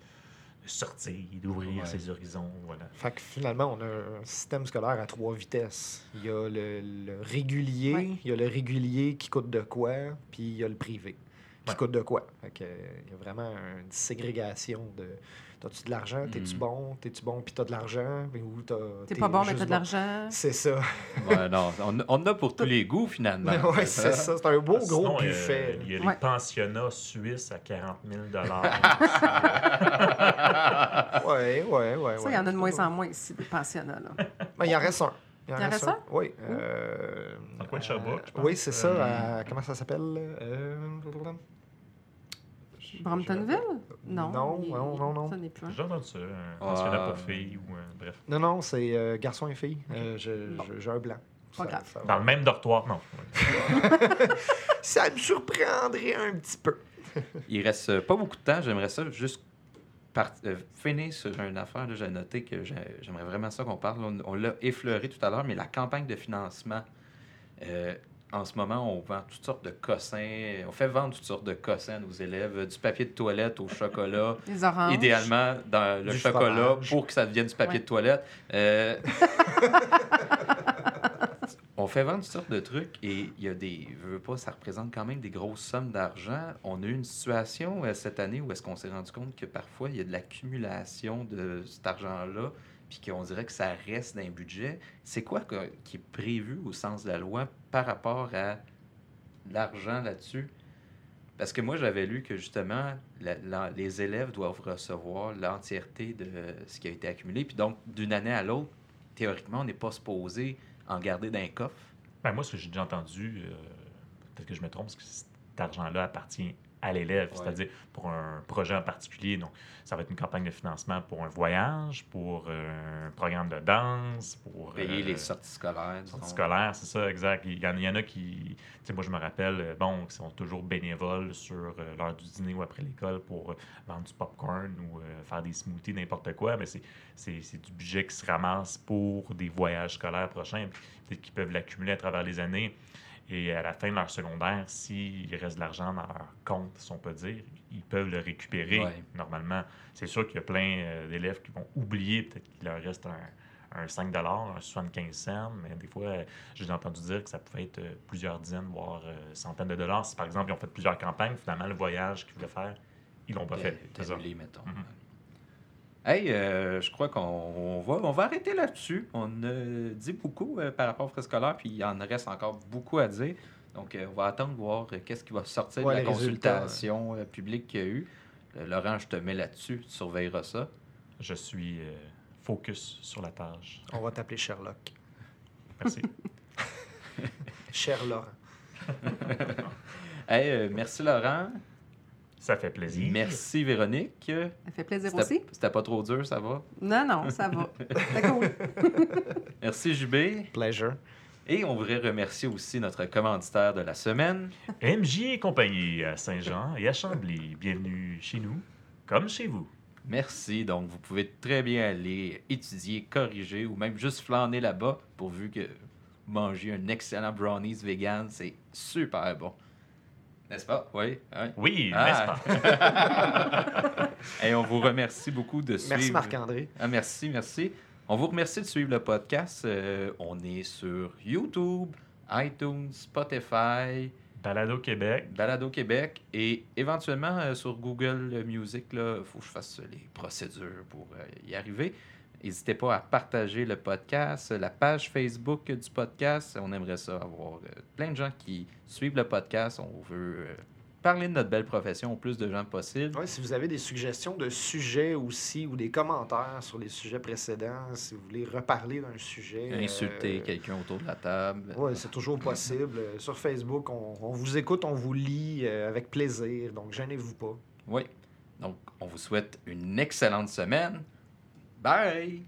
sortir, d'ouvrir Ouais. ses horizons. Voilà. Fait que finalement, on a un système scolaire à trois vitesses. Il y a le, le régulier, Ouais. il y a le régulier qui coûte de quoi, puis il y a le privé qui Ouais. coûte de quoi. Fait que, euh, il y a vraiment une ségrégation de t'as-tu de l'argent, t'es-tu Mhm. bon, t'es-tu bon, puis t'as de l'argent, ou t'as. T'es pas bon, mais t'as de l'argent. C'est ça. Ouais, non, on, on a pour tous les goûts, finalement. ouais, c'est ça. C'est un beau Sinon, gros euh, buffet. il y a Ouais. les pensionnats suisses à 40 000 Ouais, ouais, ouais. Ça, il y en a de moins en moins ici, des pensionnats. Là. Ben, il en reste un. Il en Il en reste un? Oui. Euh, coin de Sherbrooke, je pense. Oui, c'est ça. Euh, comment ça s'appelle? Bromptonville? Non. Non, il- non, non, non. Ça n'est plus. un. J'ai entendu ça, un pensionnat Ah. pour filles ou euh, bref. Non, non, c'est euh, garçon et fille. Euh, je- Bon. je- J'ai un blanc. Pas grave. Dans le même dortoir, non. Ça me surprendrait un petit peu. Il reste euh, pas beaucoup de temps. J'aimerais ça juste part- euh, finir sur une affaire. J'ai noté que j'ai- j'aimerais vraiment ça qu'on parle. On, on l'a effleuré tout à l'heure, mais la campagne de financement. En ce moment, on vend toutes sortes de cossins. On fait vendre toutes sortes de cossins à nos élèves. Du papier de toilette au chocolat. Les oranges. Idéalement, dans le Du chocolat fromage. pour que ça devienne du papier Ouais. de toilette. Euh, on fait vendre toutes sortes de trucs et il y a des. Je veux pas, ça représente quand même des grosses sommes d'argent. On a eu une situation euh, cette année où est-ce qu'on s'est rendu compte que parfois il y a de l'accumulation de cet argent-là puis qu'on dirait que ça reste dans budget. C'est quoi que- qui est prévu au sens de la loi par rapport à l'argent là-dessus? Parce que moi, j'avais lu que justement, les élèves doivent recevoir l'entièreté de ce qui a été accumulé. Puis donc, d'une année à l'autre, théoriquement, on n'est pas supposé en garder d'un coffre. Ben, moi, ce que j'ai déjà entendu, euh, peut-être que je me trompe, c'est que cet argent-là appartient à l'élève, Ouais. c'est-à-dire pour un projet en particulier. Donc, ça va être une campagne de financement pour un voyage, pour euh, un programme de danse, pour Payer euh, les sorties scolaires. sorties scolaires, c'est ça, exact. Il y en, il y en a qui, tu sais, moi je me rappelle, euh, bon, qui sont toujours bénévoles sur euh, l'heure du dîner ou après l'école pour euh, vendre du popcorn ou euh, faire des smoothies, n'importe quoi, mais c'est, c'est, c'est du budget qui se ramasse pour des voyages scolaires prochains, peut-être qu'ils peuvent l'accumuler à travers les années. Et à la fin de leur secondaire, s'il reste de l'argent dans leur compte, si on peut dire, ils peuvent le récupérer Ouais. normalement. C'est sûr qu'il y a plein euh, d'élèves qui vont oublier peut-être qu'il leur reste un, un 5 un 75 cents, mais des fois, j'ai entendu dire que ça pouvait être euh, plusieurs dizaines, voire euh, centaines de dollars. Si par exemple, ils ont fait plusieurs campagnes, finalement, le voyage qu'ils voulaient faire, ils l'ont pas fait. T'es- C'est ça. t'es annulé, mettons. Mhm. Hey, euh, je crois qu'on on va, on va arrêter là-dessus. On a dit beaucoup euh, par rapport au frais scolaire, puis il en reste encore beaucoup à dire. Donc, euh, on va attendre voir euh, qu'est-ce qui va sortir Ouais, de la consultation euh, publique qu'il y a eu. Euh, Laurent, je te mets là-dessus, tu surveilleras ça. Je suis euh, focus sur la tâche. On va t'appeler Sherlock. Merci. Cher Laurent. Hey, euh, merci Laurent. Ça fait plaisir. Merci Véronique. Ça fait plaisir C'était aussi. c'était pas trop dur, ça va? Non, non, ça va. C'est cool. Merci JB. Pleasure. Et on voudrait remercier aussi notre commanditaire de la semaine. MJ et compagnie à Saint-Jean et à Chambly. Bienvenue chez nous, comme chez vous. Merci. Donc, vous pouvez très bien aller étudier, corriger ou même juste flâner là-bas pourvu que vous mangez un excellent brownies vegan. C'est super bon. N'est-ce pas? Oui. hein? Oui, Ah. n'est-ce pas? Et on vous remercie beaucoup de suivre. Merci Marc-André. Ah, merci, merci. On vous remercie de suivre le podcast. Euh, on est sur YouTube, iTunes, Spotify, Balado Québec. Balado Québec et éventuellement euh, sur Google Music. Il faut que je fasse les procédures pour euh, y arriver. N'hésitez pas à partager le podcast, la page Facebook du podcast. On aimerait ça avoir euh, plein de gens qui suivent le podcast. On veut euh, parler de notre belle profession au plus de gens possible. Ouais, si vous avez des suggestions de sujets aussi ou des commentaires sur les sujets précédents, si vous voulez reparler d'un sujet. Insulter euh, quelqu'un autour de la table. Oui, c'est toujours possible. Sur Facebook, on, on vous écoute, on vous lit euh, avec plaisir. Donc, gênez-vous pas. Oui. Donc, on vous souhaite une excellente semaine. Bye.